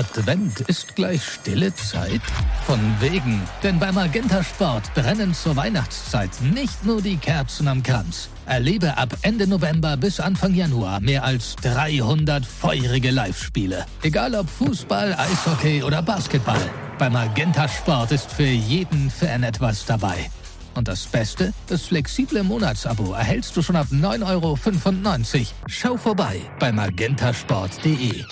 Advent ist gleich stille Zeit? Von wegen, denn beim Magenta Sport brennen zur Weihnachtszeit nicht nur die Kerzen am Kranz. Erlebe ab Ende November bis Anfang Januar mehr als 300 feurige Live-Spiele. Egal ob Fußball, Eishockey oder Basketball. Beim Magenta Sport ist für jeden Fan etwas dabei. Und das Beste? Das flexible Monatsabo erhältst du schon ab 9,95 Euro. Schau vorbei bei magentasport.de.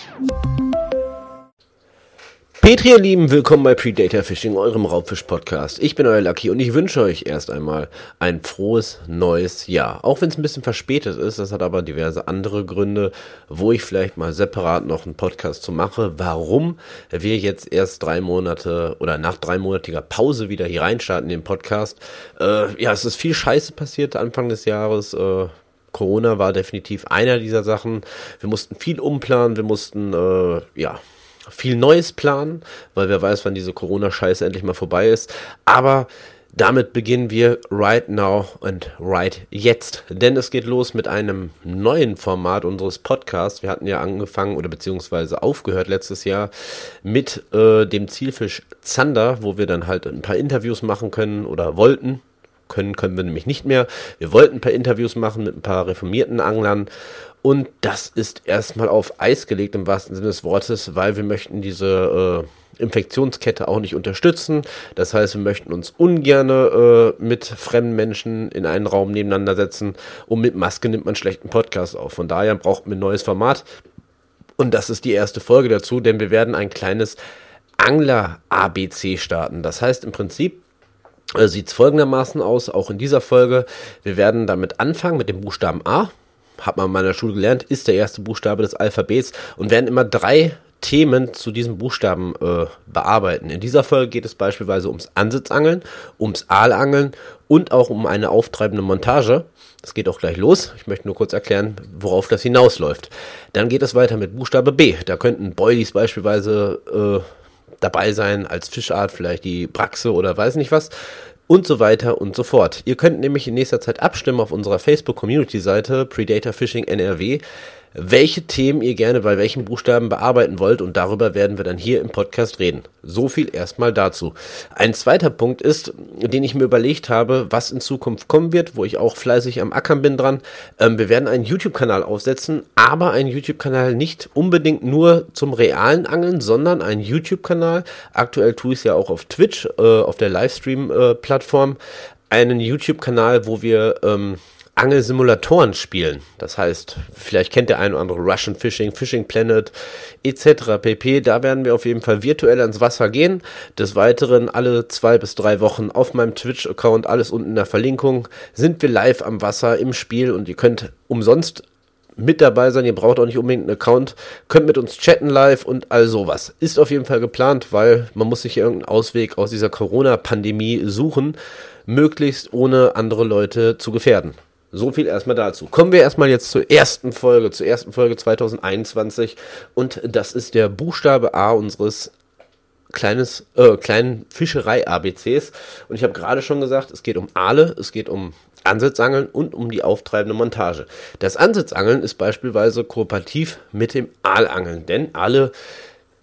Petri, ihr Lieben, willkommen bei Predator Fishing, eurem Raubfisch-Podcast. Ich bin euer Lucky und ich wünsche euch erst einmal ein frohes neues Jahr. Auch wenn es ein bisschen verspätet ist, das hat aber diverse andere Gründe, wo ich vielleicht mal separat noch einen Podcast zu mache, warum wir jetzt erst drei Monate oder nach dreimonatiger Pause wieder hier reinstarten in den Podcast. Äh, ja, es ist viel Scheiße passiert Anfang des Jahres. Äh, Corona war definitiv einer dieser Sachen. Wir mussten viel umplanen, wir mussten, äh, ja, viel Neues planen, weil wer weiß, wann diese Corona-Scheiße endlich mal vorbei ist. Aber damit beginnen wir right now und right jetzt. Denn es geht los mit einem neuen Format unseres Podcasts. Wir hatten ja angefangen oder beziehungsweise aufgehört letztes Jahr mit äh, dem Zielfisch Zander, wo wir dann halt ein paar Interviews machen können oder wollten. Können können wir nämlich nicht mehr. Wir wollten ein paar Interviews machen mit ein paar reformierten Anglern und das ist erstmal auf Eis gelegt im wahrsten Sinne des Wortes, weil wir möchten diese äh, Infektionskette auch nicht unterstützen. Das heißt, wir möchten uns ungerne äh, mit fremden Menschen in einen Raum nebeneinander setzen. Und mit Maske nimmt man schlechten Podcast auf. Von daher braucht man ein neues Format. Und das ist die erste Folge dazu, denn wir werden ein kleines Angler-ABC starten. Das heißt im Prinzip, äh, sieht es folgendermaßen aus, auch in dieser Folge. Wir werden damit anfangen mit dem Buchstaben A hat man in meiner Schule gelernt, ist der erste Buchstabe des Alphabets und werden immer drei Themen zu diesem Buchstaben äh, bearbeiten. In dieser Folge geht es beispielsweise ums Ansitzangeln, ums Aalangeln und auch um eine auftreibende Montage. Das geht auch gleich los. Ich möchte nur kurz erklären, worauf das hinausläuft. Dann geht es weiter mit Buchstabe B. Da könnten Boilies beispielsweise äh, dabei sein, als Fischart vielleicht die Braxe oder weiß nicht was und so weiter und so fort. Ihr könnt nämlich in nächster Zeit abstimmen auf unserer Facebook-Community-Seite Predator Fishing NRW, welche Themen ihr gerne bei welchen Buchstaben bearbeiten wollt und darüber werden wir dann hier im Podcast reden. So viel erstmal dazu. Ein zweiter Punkt ist, den ich mir überlegt habe, was in Zukunft kommen wird, wo ich auch fleißig am Ackern bin dran. Ähm, wir werden einen YouTube-Kanal aufsetzen, aber einen YouTube-Kanal nicht unbedingt nur zum realen Angeln, sondern einen YouTube-Kanal. Aktuell tue ich es ja auch auf Twitch, äh, auf der Livestream-Plattform. Äh, einen YouTube-Kanal, wo wir ähm, Angelsimulatoren spielen. Das heißt, vielleicht kennt der eine oder andere Russian Fishing, Fishing Planet etc. pp. Da werden wir auf jeden Fall virtuell ans Wasser gehen. Des Weiteren alle zwei bis drei Wochen auf meinem Twitch-Account, alles unten in der Verlinkung, sind wir live am Wasser im Spiel und ihr könnt umsonst mit dabei sein. Ihr braucht auch nicht unbedingt einen Account, könnt mit uns chatten live und all sowas. Ist auf jeden Fall geplant, weil man muss sich irgendeinen Ausweg aus dieser Corona-Pandemie suchen, möglichst ohne andere Leute zu gefährden. So viel erstmal dazu. Kommen wir erstmal jetzt zur ersten Folge, zur ersten Folge 2021 und das ist der Buchstabe A unseres kleines, äh, kleinen Fischerei-ABCs. Und ich habe gerade schon gesagt, es geht um Aale, es geht um Ansitzangeln und um die auftreibende Montage. Das Ansitzangeln ist beispielsweise kooperativ mit dem Aalangeln, denn Aale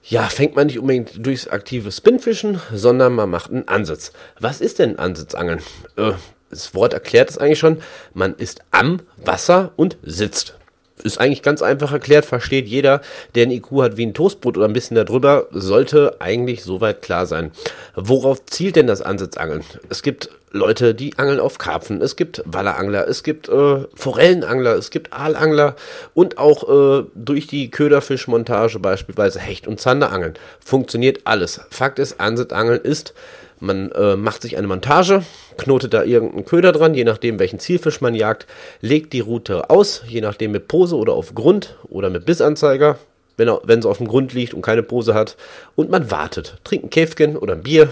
ja, fängt man nicht unbedingt durchs aktive Spinfischen, sondern man macht einen Ansitz. Was ist denn Ansitzangeln? Äh, das Wort erklärt es eigentlich schon. Man ist am Wasser und sitzt. Ist eigentlich ganz einfach erklärt, versteht jeder, der ein IQ hat wie ein Toastbrot oder ein bisschen darüber, sollte eigentlich soweit klar sein. Worauf zielt denn das Ansitzangeln? Es gibt Leute, die angeln auf Karpfen, es gibt Wallerangler, es gibt äh, Forellenangler, es gibt Aalangler und auch äh, durch die Köderfischmontage beispielsweise Hecht- und Zanderangeln. Funktioniert alles. Fakt ist, Ansitzangeln ist man äh, macht sich eine Montage, knotet da irgendeinen Köder dran, je nachdem welchen Zielfisch man jagt, legt die Route aus, je nachdem mit Pose oder auf Grund oder mit Bissanzeiger, wenn, er, wenn sie auf dem Grund liegt und keine Pose hat. Und man wartet, trinkt ein Käfchen oder ein Bier.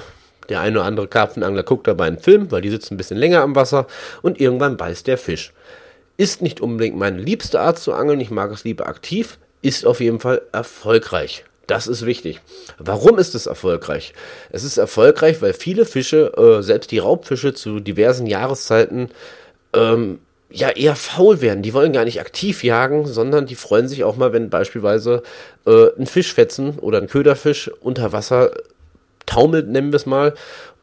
Der eine oder andere Karpfenangler guckt dabei einen Film, weil die sitzen ein bisschen länger am Wasser und irgendwann beißt der Fisch. Ist nicht unbedingt meine liebste Art zu angeln, ich mag es lieber aktiv, ist auf jeden Fall erfolgreich. Das ist wichtig. Warum ist es erfolgreich? Es ist erfolgreich, weil viele Fische, äh, selbst die Raubfische zu diversen Jahreszeiten, ähm, ja eher faul werden. Die wollen gar nicht aktiv jagen, sondern die freuen sich auch mal, wenn beispielsweise äh, ein Fischfetzen oder ein Köderfisch unter Wasser taumelt, nennen wir es mal.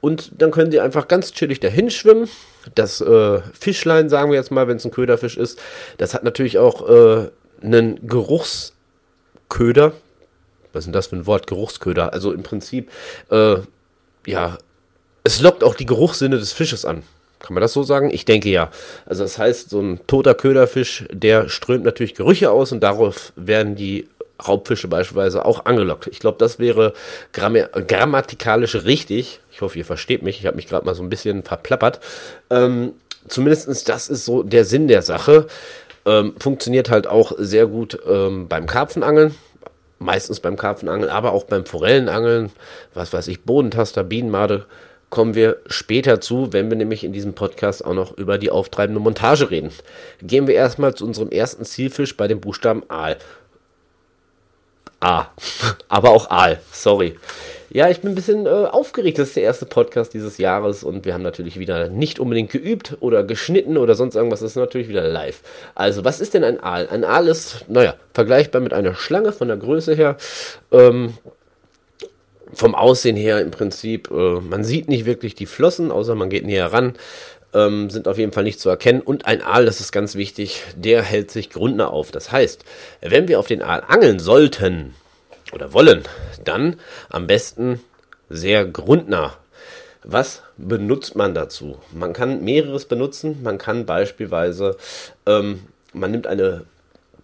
Und dann können die einfach ganz chillig dahin schwimmen. Das äh, Fischlein, sagen wir jetzt mal, wenn es ein Köderfisch ist, das hat natürlich auch äh, einen Geruchsköder. Was ist denn das für ein Wort? Geruchsköder. Also im Prinzip, äh, ja, es lockt auch die Geruchssinne des Fisches an. Kann man das so sagen? Ich denke ja. Also das heißt, so ein toter Köderfisch, der strömt natürlich Gerüche aus und darauf werden die Raubfische beispielsweise auch angelockt. Ich glaube, das wäre gramm grammatikalisch richtig. Ich hoffe, ihr versteht mich. Ich habe mich gerade mal so ein bisschen verplappert. Ähm, Zumindest das ist so der Sinn der Sache. Ähm, funktioniert halt auch sehr gut ähm, beim Karpfenangeln. Meistens beim Karpfenangeln, aber auch beim Forellenangeln. Was weiß ich, Bodentaster, Bienenmade kommen wir später zu, wenn wir nämlich in diesem Podcast auch noch über die auftreibende Montage reden. Gehen wir erstmal zu unserem ersten Zielfisch bei dem Buchstaben Aal. A. Aber auch Aal, sorry. Ja, ich bin ein bisschen äh, aufgeregt. Das ist der erste Podcast dieses Jahres und wir haben natürlich wieder nicht unbedingt geübt oder geschnitten oder sonst irgendwas. Das ist natürlich wieder live. Also, was ist denn ein Aal? Ein Aal ist, naja, vergleichbar mit einer Schlange von der Größe her. Ähm, vom Aussehen her im Prinzip, äh, man sieht nicht wirklich die Flossen, außer man geht näher ran, ähm, sind auf jeden Fall nicht zu erkennen. Und ein Aal, das ist ganz wichtig, der hält sich grundnah auf. Das heißt, wenn wir auf den Aal angeln sollten oder wollen, dann am besten sehr grundnah. Was benutzt man dazu? Man kann mehreres benutzen. Man kann beispielsweise, ähm, man nimmt eine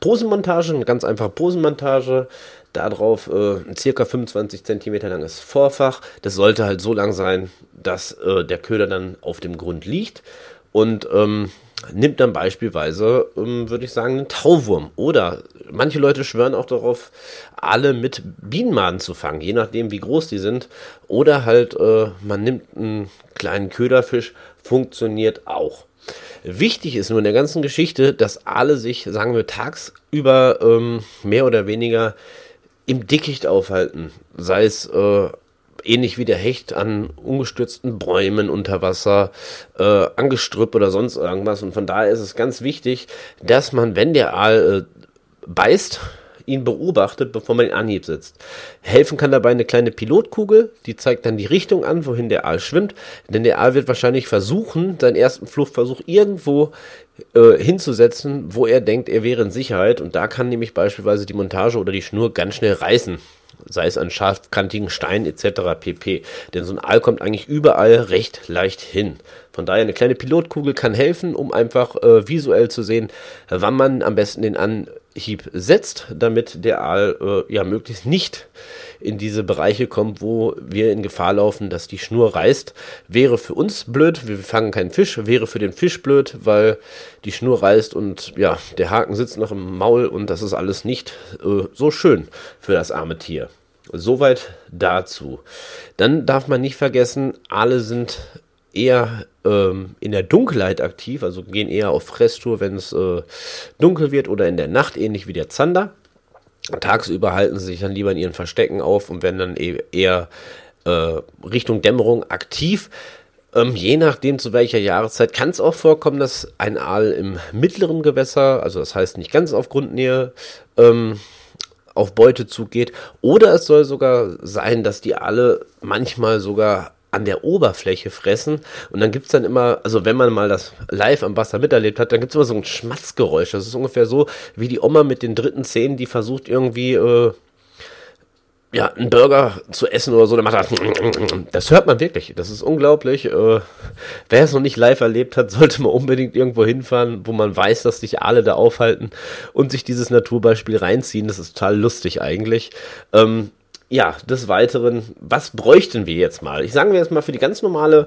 Posenmontage, eine ganz einfache Posenmontage, darauf äh, ein circa 25 cm langes Vorfach. Das sollte halt so lang sein, dass äh, der Köder dann auf dem Grund liegt und ähm, nimmt dann beispielsweise, ähm, würde ich sagen, einen Tauwurm. Oder manche Leute schwören auch darauf, alle mit Bienenmaden zu fangen, je nachdem wie groß die sind. Oder halt, äh, man nimmt einen kleinen Köderfisch, funktioniert auch. Wichtig ist nur in der ganzen Geschichte, dass alle sich, sagen wir, tagsüber ähm, mehr oder weniger im Dickicht aufhalten. Sei es äh, ähnlich wie der Hecht an ungestürzten Bäumen unter Wasser, äh, an Gestrüpp oder sonst irgendwas. Und von daher ist es ganz wichtig, dass man, wenn der Aal äh, beißt, ihn beobachtet, bevor man den Anhieb setzt. Helfen kann dabei eine kleine Pilotkugel, die zeigt dann die Richtung an, wohin der Aal schwimmt, denn der Aal wird wahrscheinlich versuchen, seinen ersten Fluchtversuch irgendwo äh, hinzusetzen, wo er denkt, er wäre in Sicherheit und da kann nämlich beispielsweise die Montage oder die Schnur ganz schnell reißen sei es an scharfkantigen Steinen etc. pp. Denn so ein Aal kommt eigentlich überall recht leicht hin. Von daher eine kleine Pilotkugel kann helfen, um einfach äh, visuell zu sehen, wann man am besten den An Hieb setzt, damit der Aal äh, ja möglichst nicht in diese Bereiche kommt, wo wir in Gefahr laufen, dass die Schnur reißt. Wäre für uns blöd, wir fangen keinen Fisch, wäre für den Fisch blöd, weil die Schnur reißt und ja, der Haken sitzt noch im Maul und das ist alles nicht äh, so schön für das arme Tier. Soweit dazu. Dann darf man nicht vergessen, alle sind eher ähm, in der Dunkelheit aktiv, also gehen eher auf Fresstour, wenn es äh, dunkel wird oder in der Nacht, ähnlich wie der Zander. Tagsüber halten sie sich dann lieber in ihren Verstecken auf und werden dann e eher äh, Richtung Dämmerung aktiv. Ähm, je nachdem zu welcher Jahreszeit kann es auch vorkommen, dass ein Aal im mittleren Gewässer, also das heißt nicht ganz auf Grundnähe, ähm, auf Beutezug geht. Oder es soll sogar sein, dass die Aale manchmal sogar an der Oberfläche fressen. Und dann gibt es dann immer, also wenn man mal das live am Wasser miterlebt hat, dann gibt es immer so ein Schmatzgeräusch. Das ist ungefähr so wie die Oma mit den dritten Zähnen, die versucht irgendwie, äh, ja, einen Burger zu essen oder so, dann macht er, das hört man wirklich. Das ist unglaublich. Äh, wer es noch nicht live erlebt hat, sollte man unbedingt irgendwo hinfahren, wo man weiß, dass sich alle da aufhalten und sich dieses Naturbeispiel reinziehen. Das ist total lustig eigentlich. Ähm, ja, des Weiteren, was bräuchten wir jetzt mal? Ich sage mir jetzt mal für die ganz normale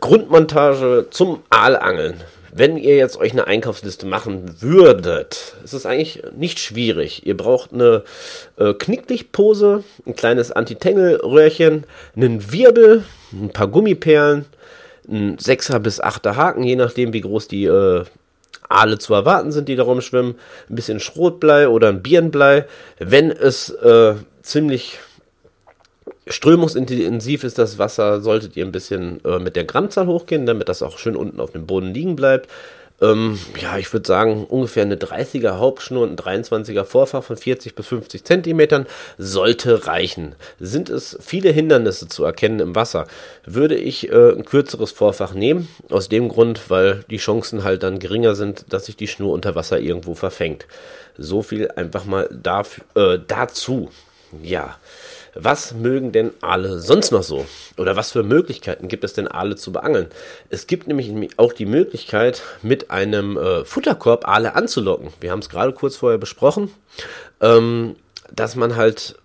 Grundmontage zum Aalangeln. Wenn ihr jetzt euch eine Einkaufsliste machen würdet, ist es eigentlich nicht schwierig. Ihr braucht eine äh, Knicklichtpose, ein kleines Antitangle-Röhrchen, einen Wirbel, ein paar Gummiperlen, ein 6er bis 8er Haken, je nachdem wie groß die äh, Aale zu erwarten sind, die da rumschwimmen, ein bisschen Schrotblei oder ein Birnblei. Wenn es äh, ziemlich strömungsintensiv ist das Wasser, solltet ihr ein bisschen äh, mit der Grammzahl hochgehen, damit das auch schön unten auf dem Boden liegen bleibt. Ähm, ja, ich würde sagen, ungefähr eine 30er Hauptschnur und ein 23er Vorfach von 40 bis 50 Zentimetern sollte reichen. Sind es viele Hindernisse zu erkennen im Wasser, würde ich äh, ein kürzeres Vorfach nehmen. Aus dem Grund, weil die Chancen halt dann geringer sind, dass sich die Schnur unter Wasser irgendwo verfängt. So viel einfach mal dafür, äh, dazu. Ja. Was mögen denn Aale sonst noch so? Oder was für Möglichkeiten gibt es denn Aale zu beangeln? Es gibt nämlich auch die Möglichkeit, mit einem äh, Futterkorb Aale anzulocken. Wir haben es gerade kurz vorher besprochen, ähm, dass man halt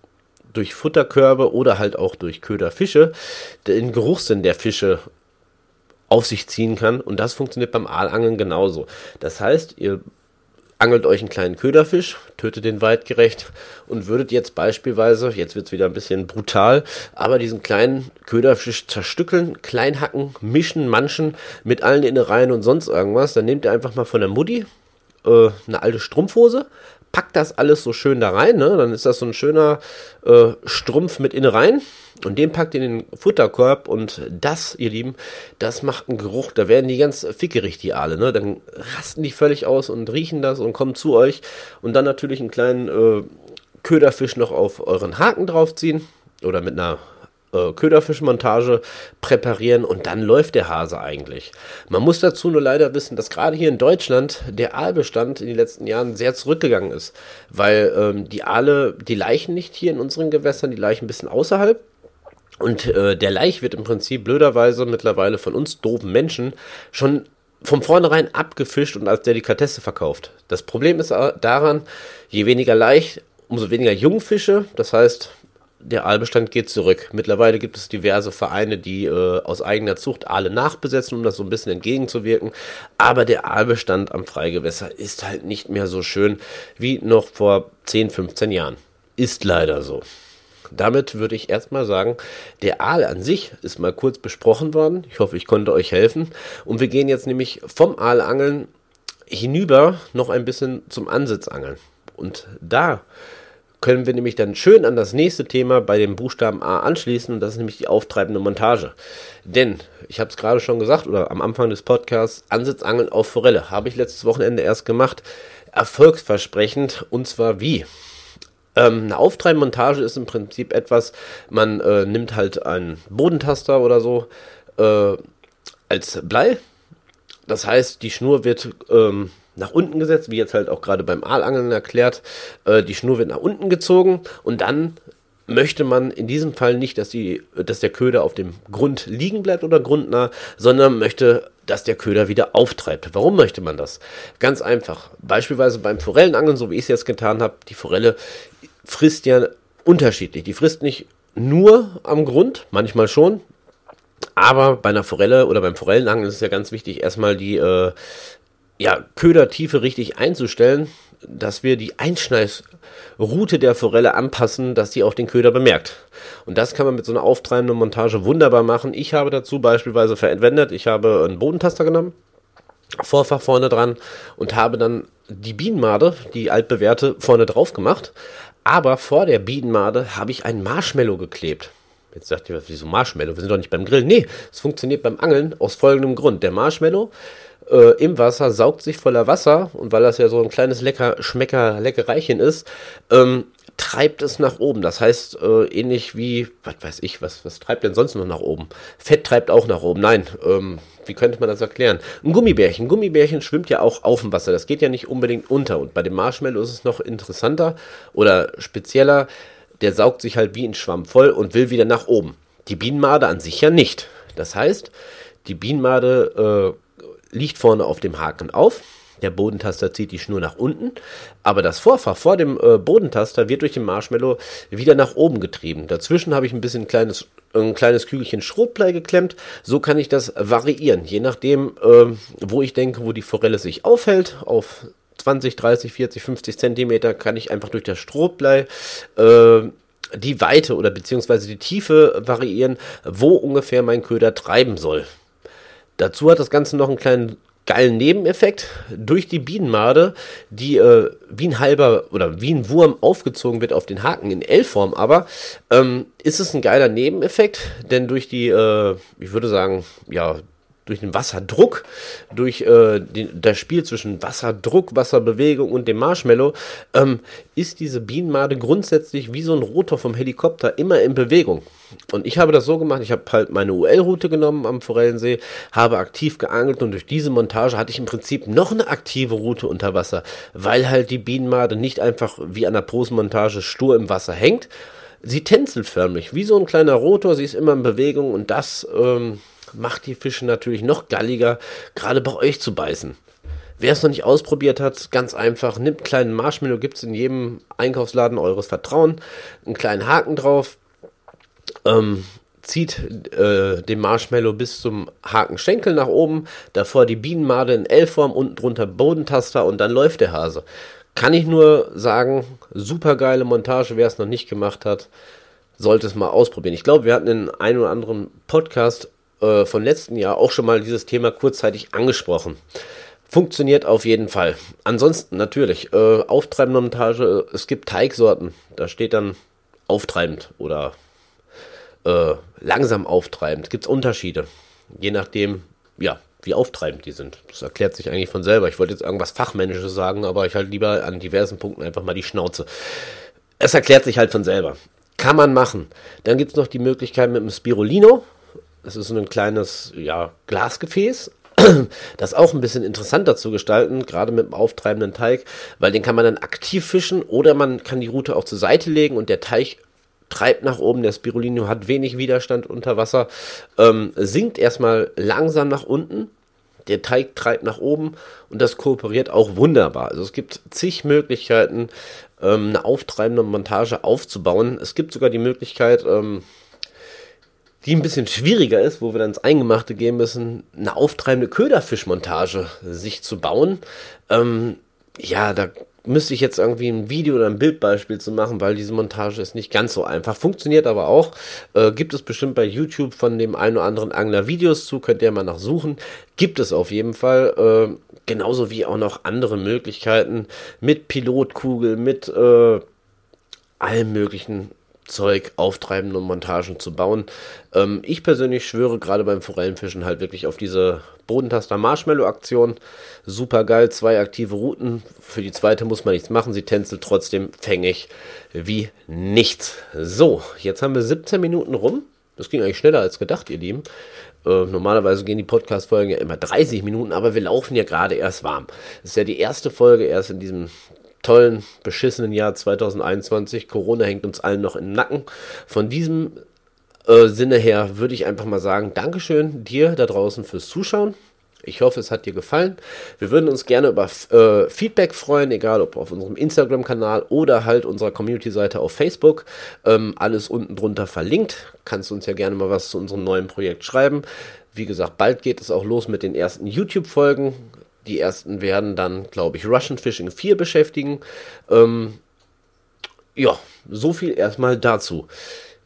durch Futterkörbe oder halt auch durch Köderfische den Geruchssinn der Fische auf sich ziehen kann. Und das funktioniert beim Aalangeln genauso. Das heißt, ihr angelt euch einen kleinen Köderfisch, tötet den weitgerecht und würdet jetzt beispielsweise, jetzt wird es wieder ein bisschen brutal, aber diesen kleinen Köderfisch zerstückeln, klein hacken, mischen, manchen mit allen Innereien und sonst irgendwas. Dann nehmt ihr einfach mal von der Mutti äh, eine alte Strumpfhose, packt das alles so schön da rein, ne? dann ist das so ein schöner äh, Strumpf mit Innereien und den packt ihr in den Futterkorb. Und das, ihr Lieben, das macht einen Geruch, da werden die ganz fickerig, die Aale, ne? Dann rasten die völlig aus und riechen das und kommen zu euch. Und dann natürlich einen kleinen äh, Köderfisch noch auf euren Haken draufziehen. Oder mit einer äh, Köderfischmontage präparieren und dann läuft der Hase eigentlich. Man muss dazu nur leider wissen, dass gerade hier in Deutschland der Aalbestand in den letzten Jahren sehr zurückgegangen ist, weil ähm, die Aale, die Leichen nicht hier in unseren Gewässern, die Leichen ein bisschen außerhalb. Und äh, der Laich wird im Prinzip blöderweise mittlerweile von uns doofen Menschen schon von vornherein abgefischt und als Delikatesse verkauft. Das Problem ist daran, je weniger Laich, umso weniger Jungfische. Das heißt, der Aalbestand geht zurück. Mittlerweile gibt es diverse Vereine, die äh, aus eigener Zucht Aale nachbesetzen, um das so ein bisschen entgegenzuwirken. Aber der Aalbestand am Freigewässer ist halt nicht mehr so schön wie noch vor 10, 15 Jahren. Ist leider so. Damit würde ich erstmal sagen, der Aal an sich ist mal kurz besprochen worden. Ich hoffe, ich konnte euch helfen. Und wir gehen jetzt nämlich vom Aalangeln hinüber noch ein bisschen zum Ansitzangeln. Und da können wir nämlich dann schön an das nächste Thema bei dem Buchstaben A anschließen und das ist nämlich die auftreibende Montage. Denn, ich habe es gerade schon gesagt oder am Anfang des Podcasts, Ansitzangeln auf Forelle habe ich letztes Wochenende erst gemacht. Erfolgsversprechend und zwar wie? Ähm, eine Auftreibmontage ist im Prinzip etwas, man äh, nimmt halt einen Bodentaster oder so äh, als Blei. Das heißt, die Schnur wird ähm, nach unten gesetzt, wie jetzt halt auch gerade beim Aalangeln erklärt. Äh, die Schnur wird nach unten gezogen und dann möchte man in diesem Fall nicht, dass, die, dass der Köder auf dem Grund liegen bleibt oder grundnah, sondern möchte, dass der Köder wieder auftreibt. Warum möchte man das? Ganz einfach. Beispielsweise beim Forellenangeln, so wie ich es jetzt getan habe, die Forelle frisst ja unterschiedlich. Die frisst nicht nur am Grund, manchmal schon. Aber bei einer Forelle oder beim Forellenangeln ist es ja ganz wichtig, erstmal die äh, ja, Ködertiefe richtig einzustellen, dass wir die Einschneisroute der Forelle anpassen, dass die auch den Köder bemerkt. Und das kann man mit so einer auftreibenden Montage wunderbar machen. Ich habe dazu beispielsweise verwendet, ich habe einen Bodentaster genommen, Vorfach vorne dran und habe dann die Bienenmade, die altbewährte, vorne drauf gemacht. Aber vor der Bienenmade habe ich ein Marshmallow geklebt. Jetzt sagt ihr, wieso Marshmallow? Wir sind doch nicht beim Grillen. Nee, es funktioniert beim Angeln aus folgendem Grund. Der Marshmallow äh, im Wasser saugt sich voller Wasser und weil das ja so ein kleines lecker Schmecker Leckereichen ist, ähm, treibt es nach oben. Das heißt, äh, ähnlich wie, was weiß ich, was, was treibt denn sonst noch nach oben? Fett treibt auch nach oben. Nein, ähm, wie könnte man das erklären? Ein Gummibärchen. Ein Gummibärchen schwimmt ja auch auf dem Wasser. Das geht ja nicht unbedingt unter. Und bei dem Marshmallow ist es noch interessanter oder spezieller der saugt sich halt wie ein Schwamm voll und will wieder nach oben. Die Bienenmade an sich ja nicht. Das heißt, die Bienenmade äh, liegt vorne auf dem Haken auf. Der Bodentaster zieht die Schnur nach unten, aber das Vorfach vor dem äh, Bodentaster wird durch den Marshmallow wieder nach oben getrieben. Dazwischen habe ich ein bisschen kleines, ein kleines Kügelchen Schrotblei geklemmt. So kann ich das variieren, je nachdem, äh, wo ich denke, wo die Forelle sich aufhält. Auf 20, 30, 40, 50 Zentimeter kann ich einfach durch das Strohblei äh, die Weite oder beziehungsweise die Tiefe variieren, wo ungefähr mein Köder treiben soll. Dazu hat das Ganze noch einen kleinen geilen Nebeneffekt. Durch die Bienenmade, die äh, wie ein halber oder wie ein Wurm aufgezogen wird auf den Haken in L-Form, aber ähm, ist es ein geiler Nebeneffekt, denn durch die, äh, ich würde sagen, ja, durch den Wasserdruck, durch äh, den, das Spiel zwischen Wasserdruck, Wasserbewegung und dem Marshmallow, ähm, ist diese Bienenmade grundsätzlich wie so ein Rotor vom Helikopter immer in Bewegung. Und ich habe das so gemacht, ich habe halt meine UL-Route genommen am Forellensee, habe aktiv geangelt und durch diese Montage hatte ich im Prinzip noch eine aktive Route unter Wasser, weil halt die Bienenmade nicht einfach wie an der Posenmontage stur im Wasser hängt. Sie tänzelt förmlich, wie so ein kleiner Rotor, sie ist immer in Bewegung und das ähm, macht die Fische natürlich noch galliger, gerade bei euch zu beißen. Wer es noch nicht ausprobiert hat, ganz einfach, nimmt einen kleinen Marshmallow, gibt es in jedem Einkaufsladen eures Vertrauen, einen kleinen Haken drauf, ähm, zieht äh, den Marshmallow bis zum Hakenschenkel nach oben, davor die Bienenmade in L-Form, unten drunter Bodentaster und dann läuft der Hase. Kann ich nur sagen, super geile Montage, wer es noch nicht gemacht hat, sollte es mal ausprobieren. Ich glaube, wir hatten in einem oder anderen Podcast äh, von letzten Jahr auch schon mal dieses Thema kurzzeitig angesprochen. Funktioniert auf jeden Fall. Ansonsten natürlich, äh, auftreibende Montage, es gibt Teigsorten, da steht dann auftreibend oder äh, langsam auftreibend. Gibt es Unterschiede, je nachdem, ja, wie auftreibend die sind. Das erklärt sich eigentlich von selber. Ich wollte jetzt irgendwas Fachmännisches sagen, aber ich halte lieber an diversen Punkten einfach mal die Schnauze. Es erklärt sich halt von selber. Kann man machen. Dann gibt es noch die Möglichkeit mit dem Spirulino. Das ist ein kleines ja, Glasgefäß. Das auch ein bisschen interessanter zu gestalten, gerade mit dem auftreibenden Teig, weil den kann man dann aktiv fischen oder man kann die Route auch zur Seite legen und der Teig treibt nach oben. Der Spirulino hat wenig Widerstand unter Wasser, ähm, sinkt erstmal langsam nach unten. Der Teig treibt nach oben und das kooperiert auch wunderbar. Also es gibt zig Möglichkeiten, ähm, eine auftreibende Montage aufzubauen. Es gibt sogar die Möglichkeit, ähm, die ein bisschen schwieriger ist, wo wir dann ins Eingemachte gehen müssen, eine auftreibende Köderfischmontage sich zu bauen. Ähm, ja, da müsste ich jetzt irgendwie ein Video oder ein Bildbeispiel zu machen, weil diese Montage ist nicht ganz so einfach. Funktioniert aber auch. Äh, gibt es bestimmt bei YouTube von dem einen oder anderen Angler Videos zu, könnt ihr mal nachsuchen. Gibt es auf jeden Fall. Äh, genauso wie auch noch andere Möglichkeiten mit Pilotkugel, mit äh, allem möglichen Zeug auftreiben und Montagen zu bauen. Ähm, ich persönlich schwöre gerade beim Forellenfischen halt wirklich auf diese Bodentaster Marshmallow Aktion. Super geil, zwei aktive Routen. Für die zweite muss man nichts machen. Sie tänzelt trotzdem fängig wie nichts. So, jetzt haben wir 17 Minuten rum. Das ging eigentlich schneller als gedacht, ihr Lieben. Äh, normalerweise gehen die Podcast-Folgen ja immer 30 Minuten, aber wir laufen ja gerade erst warm. Das ist ja die erste Folge erst in diesem tollen, beschissenen Jahr 2021. Corona hängt uns allen noch im Nacken. Von diesem äh, Sinne her würde ich einfach mal sagen, Dankeschön dir da draußen fürs Zuschauen. Ich hoffe, es hat dir gefallen. Wir würden uns gerne über äh, Feedback freuen, egal ob auf unserem Instagram-Kanal oder halt unserer Community-Seite auf Facebook. Ähm, alles unten drunter verlinkt. Kannst du uns ja gerne mal was zu unserem neuen Projekt schreiben. Wie gesagt, bald geht es auch los mit den ersten YouTube-Folgen. Die ersten werden dann, glaube ich, Russian Fishing 4 beschäftigen. Ähm, ja, so viel erstmal dazu.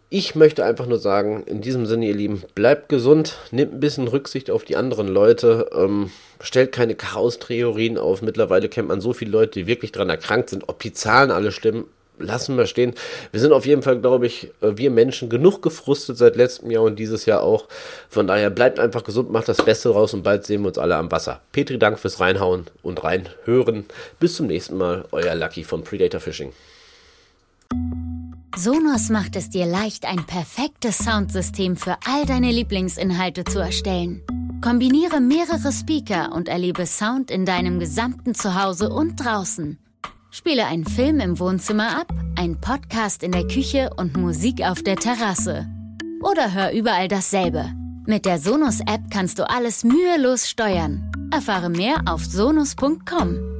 Ich möchte einfach nur sagen, in diesem Sinne, ihr Lieben, bleibt gesund, nehmt ein bisschen Rücksicht auf die anderen Leute, ähm, stellt keine Chaos-Theorien auf. Mittlerweile kennt man so viele Leute, die wirklich daran erkrankt sind. Ob die Zahlen alle stimmen, lassen wir stehen. Wir sind auf jeden Fall, glaube ich, äh, wir Menschen genug gefrustet seit letztem Jahr und dieses Jahr auch. Von daher bleibt einfach gesund, macht das Beste raus und bald sehen wir uns alle am Wasser. Petri, Dank fürs Reinhauen und Reinhören. Bis zum nächsten Mal, euer Lucky von Predator Fishing. Sonos macht es dir leicht, ein perfektes Soundsystem für all deine Lieblingsinhalte zu erstellen. Kombiniere mehrere Speaker und erlebe Sound in deinem gesamten Zuhause und draußen. Spiele einen Film im Wohnzimmer ab, einen Podcast in der Küche und Musik auf der Terrasse. Oder hör überall dasselbe. Mit der Sonos-App kannst du alles mühelos steuern. Erfahre mehr auf sonus.com.